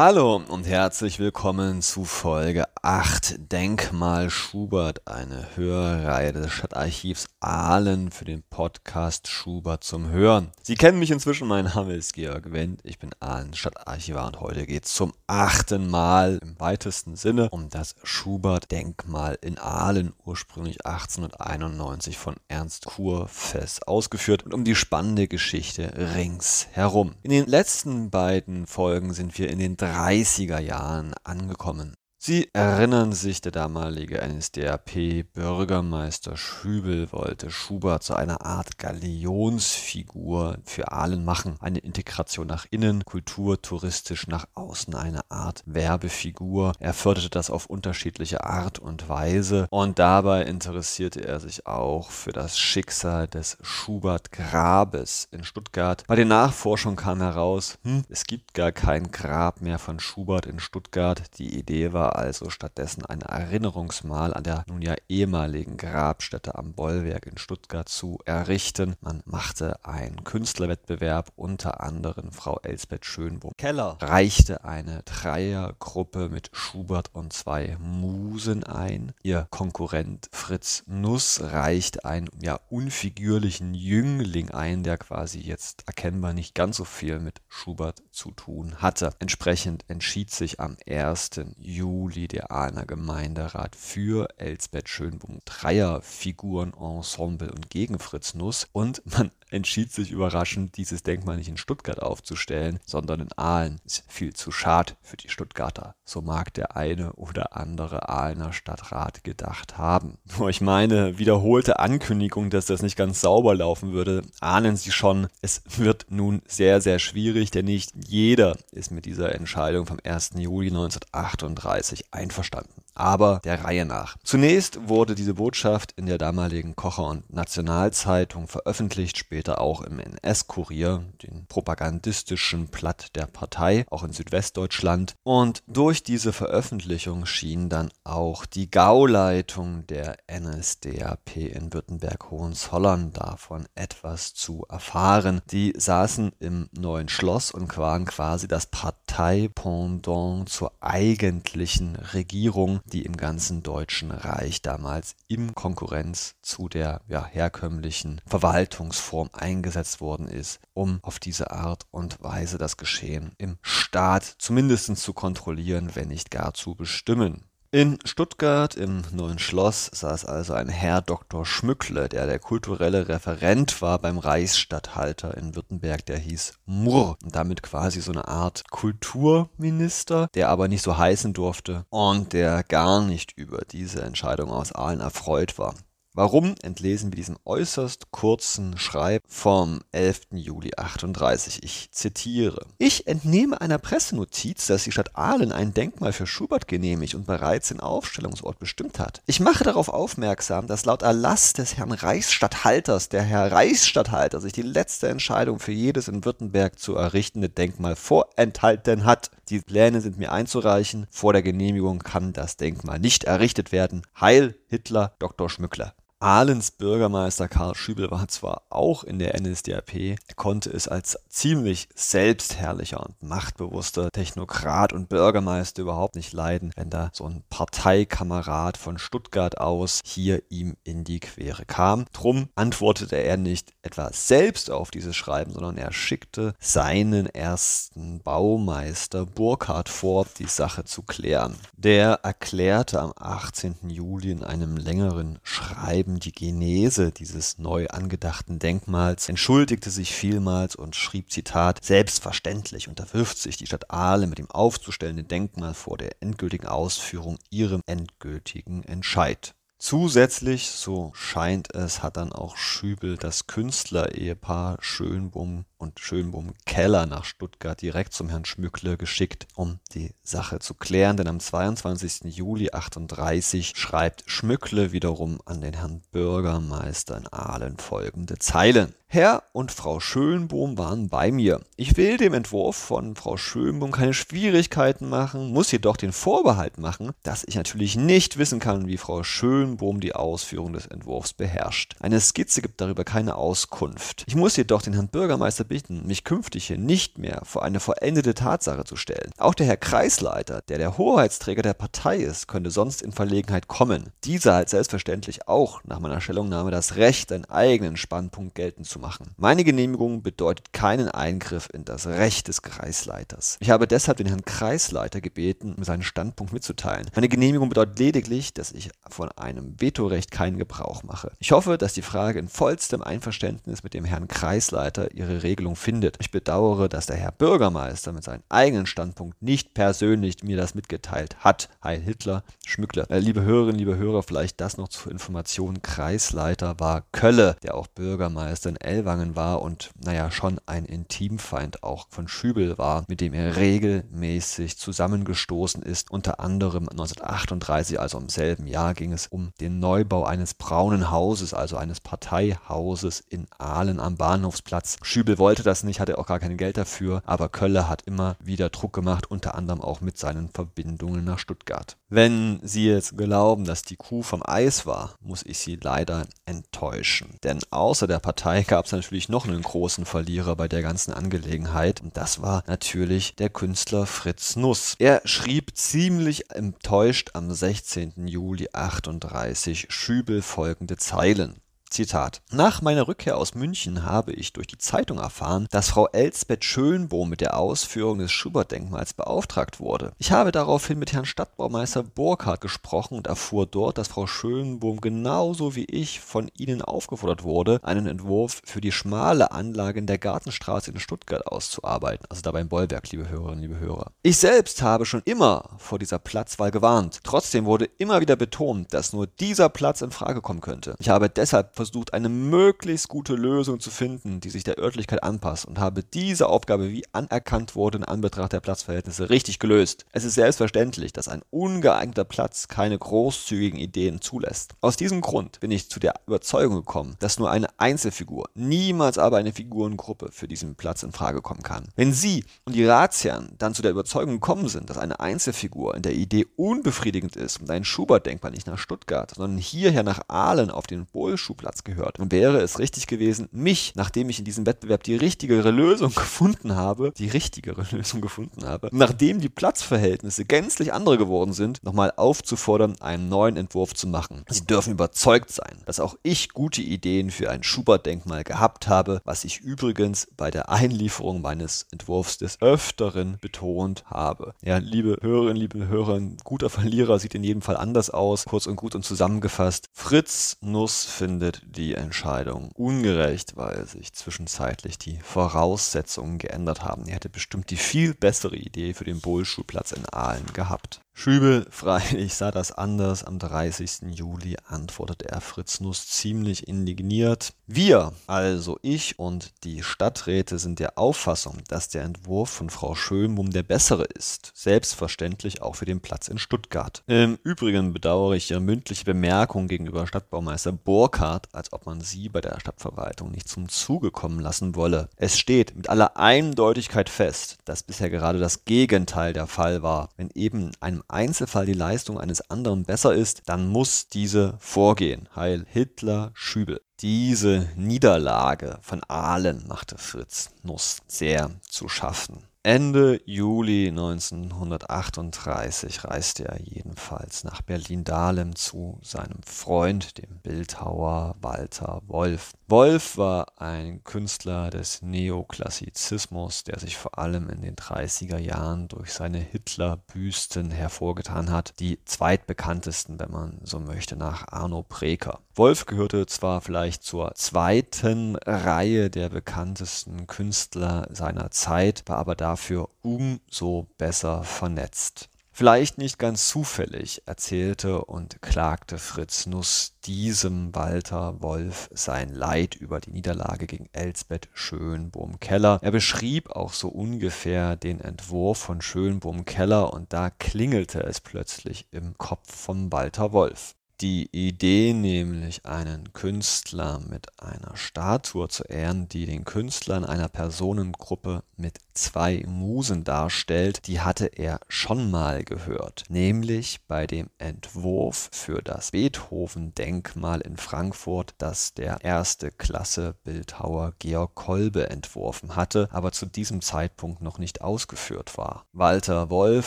Hallo und herzlich willkommen zu Folge 8 Denkmal Schubert, eine Hörreihe des Stadtarchivs Aalen für den Podcast Schubert zum Hören. Sie kennen mich inzwischen, mein Name ist Georg Wendt, ich bin Aalen Stadtarchivar und heute geht es zum achten Mal im weitesten Sinne um das Schubert-Denkmal in Aalen, ursprünglich 1891 von Ernst Kurfess ausgeführt und um die spannende Geschichte ringsherum. In den letzten beiden Folgen sind wir in den 30er Jahren angekommen. Sie erinnern sich, der damalige NSDAP-Bürgermeister Schübel wollte Schubert zu einer Art Galionsfigur für Aalen machen. Eine Integration nach innen, Kultur, touristisch nach außen, eine Art Werbefigur. Er förderte das auf unterschiedliche Art und Weise und dabei interessierte er sich auch für das Schicksal des Schubert-Grabes in Stuttgart. Bei den Nachforschungen kam heraus, hm, es gibt gar kein Grab mehr von Schubert in Stuttgart. Die Idee war also stattdessen ein Erinnerungsmal an der nun ja ehemaligen Grabstätte am Bollwerk in Stuttgart zu errichten. Man machte einen Künstlerwettbewerb, unter anderem Frau Elsbeth Schönbohm Keller reichte eine Dreiergruppe mit Schubert und zwei Musen ein. Ihr Konkurrent Fritz Nuss reichte einen ja unfigürlichen Jüngling ein, der quasi jetzt erkennbar nicht ganz so viel mit Schubert zu tun hatte. Entsprechend entschied sich am 1. Juli Juli der Ahner Gemeinderat für Elsbeth Schönbohm Dreierfigurenensemble und gegen Fritz Nuss und man entschied sich überraschend, dieses Denkmal nicht in Stuttgart aufzustellen, sondern in Aalen. Ist viel zu schad für die Stuttgarter. So mag der eine oder andere Aalener Stadtrat gedacht haben. Durch meine wiederholte Ankündigung, dass das nicht ganz sauber laufen würde, ahnen Sie schon, es wird nun sehr, sehr schwierig, denn nicht jeder ist mit dieser Entscheidung vom 1. Juli 1938 einverstanden aber der Reihe nach. Zunächst wurde diese Botschaft in der damaligen Kocher- und Nationalzeitung veröffentlicht, später auch im NS-Kurier, den propagandistischen Blatt der Partei, auch in Südwestdeutschland. Und durch diese Veröffentlichung schien dann auch die Gauleitung der NSDAP in Württemberg-Hohenzollern davon etwas zu erfahren. Die saßen im neuen Schloss und waren quasi das Parteipendant zur eigentlichen Regierung die im ganzen Deutschen Reich damals in Konkurrenz zu der ja, herkömmlichen Verwaltungsform eingesetzt worden ist, um auf diese Art und Weise das Geschehen im Staat zumindest zu kontrollieren, wenn nicht gar zu bestimmen. In Stuttgart im Neuen Schloss saß also ein Herr Dr. Schmückle, der der kulturelle Referent war beim Reichsstatthalter in Württemberg, der hieß Murr und damit quasi so eine Art Kulturminister, der aber nicht so heißen durfte und der gar nicht über diese Entscheidung aus Aalen erfreut war. Warum entlesen wir diesem äußerst kurzen Schreib vom 11. Juli 38. Ich zitiere. Ich entnehme einer Pressenotiz, dass die Stadt Aalen ein Denkmal für Schubert genehmigt und bereits den Aufstellungsort bestimmt hat. Ich mache darauf aufmerksam, dass laut Erlass des Herrn Reichsstatthalters der Herr Reichsstatthalter sich die letzte Entscheidung für jedes in Württemberg zu errichtende Denkmal vorenthalten hat. Die Pläne sind mir einzureichen. Vor der Genehmigung kann das Denkmal nicht errichtet werden. Heil Hitler, Dr. Schmückler. Ahlens Bürgermeister Karl Schübel war zwar auch in der NSDAP, konnte es als ziemlich selbstherrlicher und machtbewusster Technokrat und Bürgermeister überhaupt nicht leiden, wenn da so ein Parteikamerad von Stuttgart aus hier ihm in die Quere kam. Drum antwortete er nicht etwa selbst auf dieses Schreiben, sondern er schickte seinen ersten Baumeister Burkhard vor, die Sache zu klären. Der erklärte am 18. Juli in einem längeren Schreiben eben die Genese dieses neu angedachten Denkmals, entschuldigte sich vielmals und schrieb Zitat Selbstverständlich unterwirft sich die Stadt Aale mit dem aufzustellenden Denkmal vor der endgültigen Ausführung ihrem endgültigen Entscheid. Zusätzlich, so scheint es, hat dann auch Schübel das Künstlerehepaar Schönbohm und Schönbohm Keller nach Stuttgart direkt zum Herrn Schmückle geschickt, um die Sache zu klären. Denn am 22. Juli 38 schreibt Schmückle wiederum an den Herrn Bürgermeister in Aalen folgende Zeilen. Herr und Frau Schönbohm waren bei mir. Ich will dem Entwurf von Frau Schönbohm keine Schwierigkeiten machen, muss jedoch den Vorbehalt machen, dass ich natürlich nicht wissen kann, wie Frau Schönbohm die Ausführung des Entwurfs beherrscht. Eine Skizze gibt darüber keine Auskunft. Ich muss jedoch den Herrn Bürgermeister bitten, mich künftig hier nicht mehr vor eine vollendete Tatsache zu stellen. Auch der Herr Kreisleiter, der der Hoheitsträger der Partei ist, könnte sonst in Verlegenheit kommen. Dieser hat selbstverständlich auch nach meiner Stellungnahme das Recht, einen eigenen Standpunkt geltend zu machen. Meine Genehmigung bedeutet keinen Eingriff in das Recht des Kreisleiters. Ich habe deshalb den Herrn Kreisleiter gebeten, mir seinen Standpunkt mitzuteilen. Meine Genehmigung bedeutet lediglich, dass ich von einem Vetorecht keinen Gebrauch mache. Ich hoffe, dass die Frage in vollstem Einverständnis mit dem Herrn Kreisleiter ihre Regelung findet. Ich bedauere, dass der Herr Bürgermeister mit seinem eigenen Standpunkt nicht persönlich mir das mitgeteilt hat. Heil Hitler, Schmückler. Äh, liebe Hörerinnen, liebe Hörer, vielleicht das noch zur Information. Kreisleiter war Kölle, der auch Bürgermeister in Ellwangen war und naja, schon ein Intimfeind auch von Schübel war, mit dem er regelmäßig zusammengestoßen ist. Unter anderem 1938, also im selben Jahr, ging es um den Neubau eines braunen Hauses, also eines Parteihauses in Aalen am Bahnhofsplatz. Schübel wollte das nicht, hatte auch gar kein Geld dafür, aber Kölle hat immer wieder Druck gemacht, unter anderem auch mit seinen Verbindungen nach Stuttgart. Wenn Sie jetzt glauben, dass die Kuh vom Eis war, muss ich Sie leider enttäuschen. Denn außer der Partei gab es natürlich noch einen großen Verlierer bei der ganzen Angelegenheit und das war natürlich der Künstler Fritz Nuss. Er schrieb ziemlich enttäuscht am 16. Juli 38 Schübel folgende Zeilen. Zitat. Nach meiner Rückkehr aus München habe ich durch die Zeitung erfahren, dass Frau Elsbeth Schönbohm mit der Ausführung des Schubert-Denkmals beauftragt wurde. Ich habe daraufhin mit Herrn Stadtbaumeister Burkhardt gesprochen und erfuhr dort, dass Frau Schönbohm genauso wie ich von Ihnen aufgefordert wurde, einen Entwurf für die schmale Anlage in der Gartenstraße in Stuttgart auszuarbeiten, also dabei im Bollwerk, liebe Hörerinnen, liebe Hörer. Ich selbst habe schon immer vor dieser Platzwahl gewarnt. Trotzdem wurde immer wieder betont, dass nur dieser Platz in Frage kommen könnte. Ich habe deshalb versucht, eine möglichst gute Lösung zu finden, die sich der Örtlichkeit anpasst und habe diese Aufgabe, wie anerkannt wurde in Anbetracht der Platzverhältnisse, richtig gelöst. Es ist selbstverständlich, dass ein ungeeigneter Platz keine großzügigen Ideen zulässt. Aus diesem Grund bin ich zu der Überzeugung gekommen, dass nur eine Einzelfigur, niemals aber eine Figurengruppe für diesen Platz in Frage kommen kann. Wenn Sie und die Ratsherren dann zu der Überzeugung gekommen sind, dass eine Einzelfigur in der Idee unbefriedigend ist und ein Schubert-Denkmal nicht nach Stuttgart, sondern hierher nach Aalen auf den Bohlschubplatz Platz gehört. Und wäre es richtig gewesen, mich, nachdem ich in diesem Wettbewerb die richtigere Lösung gefunden habe, die richtigere Lösung gefunden habe, nachdem die Platzverhältnisse gänzlich andere geworden sind, nochmal aufzufordern, einen neuen Entwurf zu machen. Sie dürfen überzeugt sein, dass auch ich gute Ideen für ein Schubert-Denkmal gehabt habe, was ich übrigens bei der Einlieferung meines Entwurfs des Öfteren betont habe. Ja, liebe Hörerinnen, liebe Hörer, ein guter Verlierer sieht in jedem Fall anders aus. Kurz und gut und zusammengefasst. Fritz Nuss findet die Entscheidung ungerecht, weil sich zwischenzeitlich die Voraussetzungen geändert haben. Er hätte bestimmt die viel bessere Idee für den Bohlschulplatz in Aalen gehabt. Schübel freilich sah das anders. Am 30. Juli antwortete er Fritz Nuss ziemlich indigniert. Wir, also ich und die Stadträte, sind der Auffassung, dass der Entwurf von Frau Schönbohm der bessere ist. Selbstverständlich auch für den Platz in Stuttgart. Im Übrigen bedauere ich Ihre mündliche Bemerkung gegenüber Stadtbaumeister Burkhardt, als ob man sie bei der Stadtverwaltung nicht zum Zuge kommen lassen wolle. Es steht mit aller Eindeutigkeit fest, dass bisher gerade das Gegenteil der Fall war. Wenn eben einem Einzelfall die Leistung eines anderen besser ist, dann muss diese vorgehen. Heil Hitler, Schübel. Diese Niederlage von Aalen machte Fritz Nuss sehr zu schaffen. Ende Juli 1938 reiste er jedenfalls nach Berlin-Dahlem zu seinem Freund, dem Bildhauer Walter Wolf. Wolf war ein Künstler des Neoklassizismus, der sich vor allem in den 30er Jahren durch seine Hitlerbüsten hervorgetan hat, die zweitbekanntesten, wenn man so möchte, nach Arno Preker. Wolf gehörte zwar vielleicht zur zweiten Reihe der bekanntesten Künstler seiner Zeit, war aber dafür umso besser vernetzt. Vielleicht nicht ganz zufällig erzählte und klagte Fritz Nuss diesem Walter Wolf sein Leid über die Niederlage gegen Elsbeth Schönbohm-Keller. Er beschrieb auch so ungefähr den Entwurf von Schönbohm-Keller und da klingelte es plötzlich im Kopf von Walter Wolf. Die Idee nämlich, einen Künstler mit einer Statue zu ehren, die den Künstler in einer Personengruppe mit zwei Musen darstellt, die hatte er schon mal gehört, nämlich bei dem Entwurf für das Beethoven-Denkmal in Frankfurt, das der erste Klasse Bildhauer Georg Kolbe entworfen hatte, aber zu diesem Zeitpunkt noch nicht ausgeführt war. Walter Wolf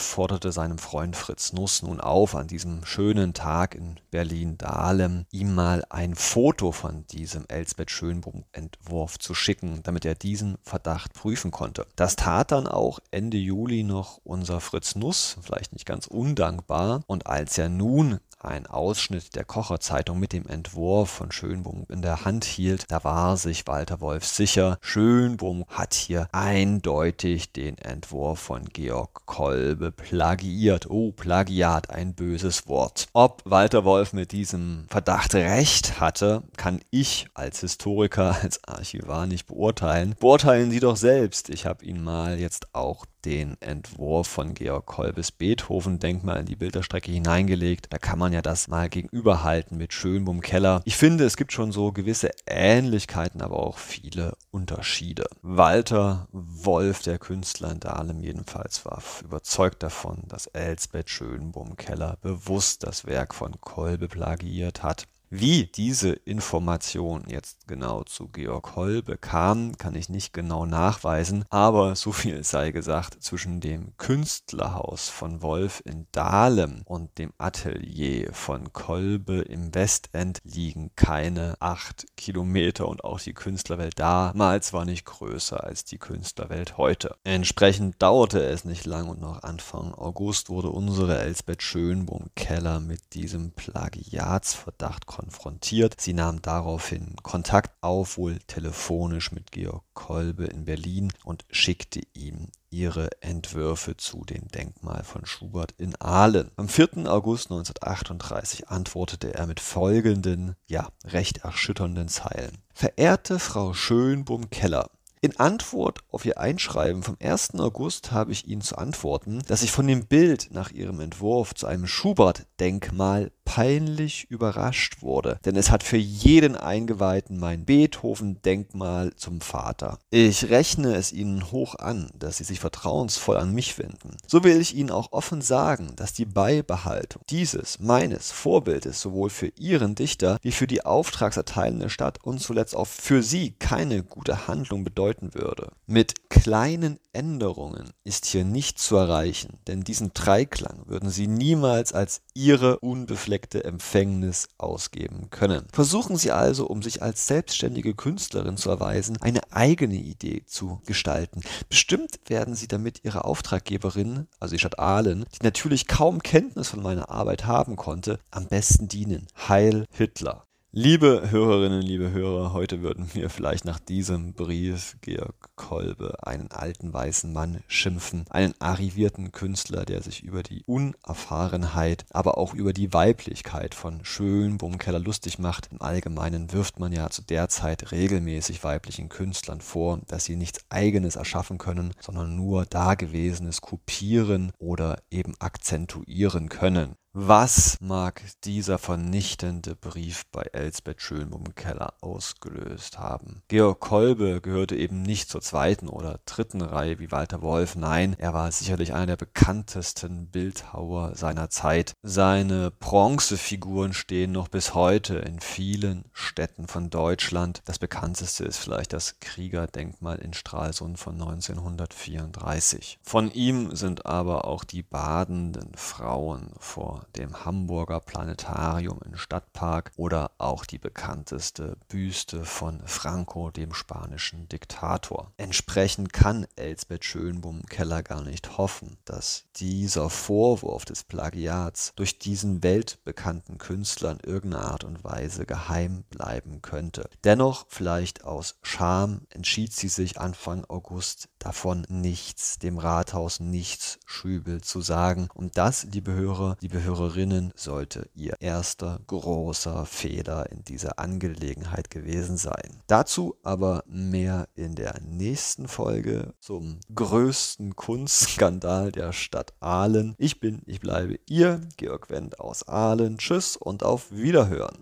forderte seinem Freund Fritz Nuss nun auf, an diesem schönen Tag in Berlin-Dahlem ihm mal ein Foto von diesem Elsbeth Schönbohm-Entwurf zu schicken, damit er diesen Verdacht prüfen konnte. Das tat dann auch Ende Juli noch unser Fritz Nuss, vielleicht nicht ganz undankbar. Und als er nun ein Ausschnitt der Kocherzeitung mit dem Entwurf von Schönbohm in der Hand hielt, da war sich Walter Wolf sicher, Schönbohm hat hier eindeutig den Entwurf von Georg Kolbe plagiiert. Oh, Plagiat, ein böses Wort. Ob Walter Wolf mit diesem Verdacht recht hatte, kann ich als Historiker, als Archivar nicht beurteilen. Beurteilen Sie doch selbst. Ich habe ihn mal jetzt auch den Entwurf von Georg Kolbes Beethoven-Denkmal in die Bilderstrecke hineingelegt. Da kann man ja das mal gegenüberhalten mit Schönbohm Keller. Ich finde, es gibt schon so gewisse Ähnlichkeiten, aber auch viele Unterschiede. Walter Wolf, der Künstler in Dahlem jedenfalls, war überzeugt davon, dass Elsbeth Schönbohm Keller bewusst das Werk von Kolbe plagiiert hat. Wie diese Information jetzt genau zu Georg Holbe kam, kann ich nicht genau nachweisen, aber so viel sei gesagt, zwischen dem Künstlerhaus von Wolf in Dahlem und dem Atelier von Kolbe im Westend liegen keine acht Kilometer und auch die Künstlerwelt damals war nicht größer als die Künstlerwelt heute. Entsprechend dauerte es nicht lang und noch Anfang August wurde unsere Elsbeth Schönbohm Keller mit diesem Plagiatsverdacht konfrontiert. Sie nahm daraufhin Kontakt auf, wohl telefonisch mit Georg Kolbe in Berlin und schickte ihm ihre Entwürfe zu dem Denkmal von Schubert in Aalen. Am 4. August 1938 antwortete er mit folgenden, ja, recht erschütternden Zeilen. Verehrte Frau Schönbohm-Keller, in Antwort auf Ihr Einschreiben vom 1. August habe ich Ihnen zu antworten, dass ich von dem Bild nach Ihrem Entwurf zu einem Schubert-Denkmal peinlich überrascht wurde, denn es hat für jeden Eingeweihten mein Beethoven-Denkmal zum Vater. Ich rechne es Ihnen hoch an, dass Sie sich vertrauensvoll an mich wenden. So will ich Ihnen auch offen sagen, dass die Beibehaltung dieses, meines Vorbildes sowohl für Ihren Dichter wie für die auftragserteilende Stadt und zuletzt auch für Sie keine gute Handlung bedeuten würde. Mit kleinen Änderungen ist hier nicht zu erreichen, denn diesen Dreiklang würden Sie niemals als Ihre unbefleckte unbefleckte Empfängnis ausgeben können. Versuchen Sie also, um sich als selbstständige Künstlerin zu erweisen, eine eigene Idee zu gestalten. Bestimmt werden Sie damit Ihre Auftraggeberin, also die Stadt Aalen, die natürlich kaum Kenntnis von meiner Arbeit haben konnte, am besten dienen. Heil Hitler. Liebe Hörerinnen, liebe Hörer, heute würden wir vielleicht nach diesem Brief Georg Kolbe einen alten weißen Mann schimpfen, einen arrivierten Künstler, der sich über die Unerfahrenheit, aber auch über die Weiblichkeit von Schönbohm-Keller lustig macht. Im Allgemeinen wirft man ja zu der Zeit regelmäßig weiblichen Künstlern vor, dass sie nichts Eigenes erschaffen können, sondern nur Dagewesenes kopieren oder eben akzentuieren können. Was mag dieser vernichtende Brief bei Elsbeth Schönbohm Keller ausgelöst haben? Georg Kolbe gehörte eben nicht zur zweiten oder dritten Reihe wie Walter Wolf. Nein, er war sicherlich einer der bekanntesten Bildhauer seiner Zeit. Seine Bronzefiguren stehen noch bis heute in vielen Städten von Deutschland. Das bekannteste ist vielleicht das Kriegerdenkmal in Stralsund von 1934. Von ihm sind aber auch die badenden Frauen vor dem Hamburger Planetarium im Stadtpark oder auch die bekannteste Büste von Franco, dem spanischen Diktator. Entsprechend kann Elsbeth Schönbohm Keller gar nicht hoffen, dass dieser Vorwurf des Plagiats durch diesen weltbekannten Künstler in irgendeiner Art und Weise geheim bleiben könnte. Dennoch, vielleicht aus Scham, entschied sie sich Anfang August davon nichts, dem Rathaus nichts Schübel zu sagen. Und das, liebe Hörer, liebe Hörer, Hörerinnen sollte ihr erster großer Fehler in dieser Angelegenheit gewesen sein. Dazu aber mehr in der nächsten Folge zum größten Kunstskandal der Stadt Aalen. Ich bin, ich bleibe ihr, Georg Wendt aus Aalen. Tschüss und auf Wiederhören.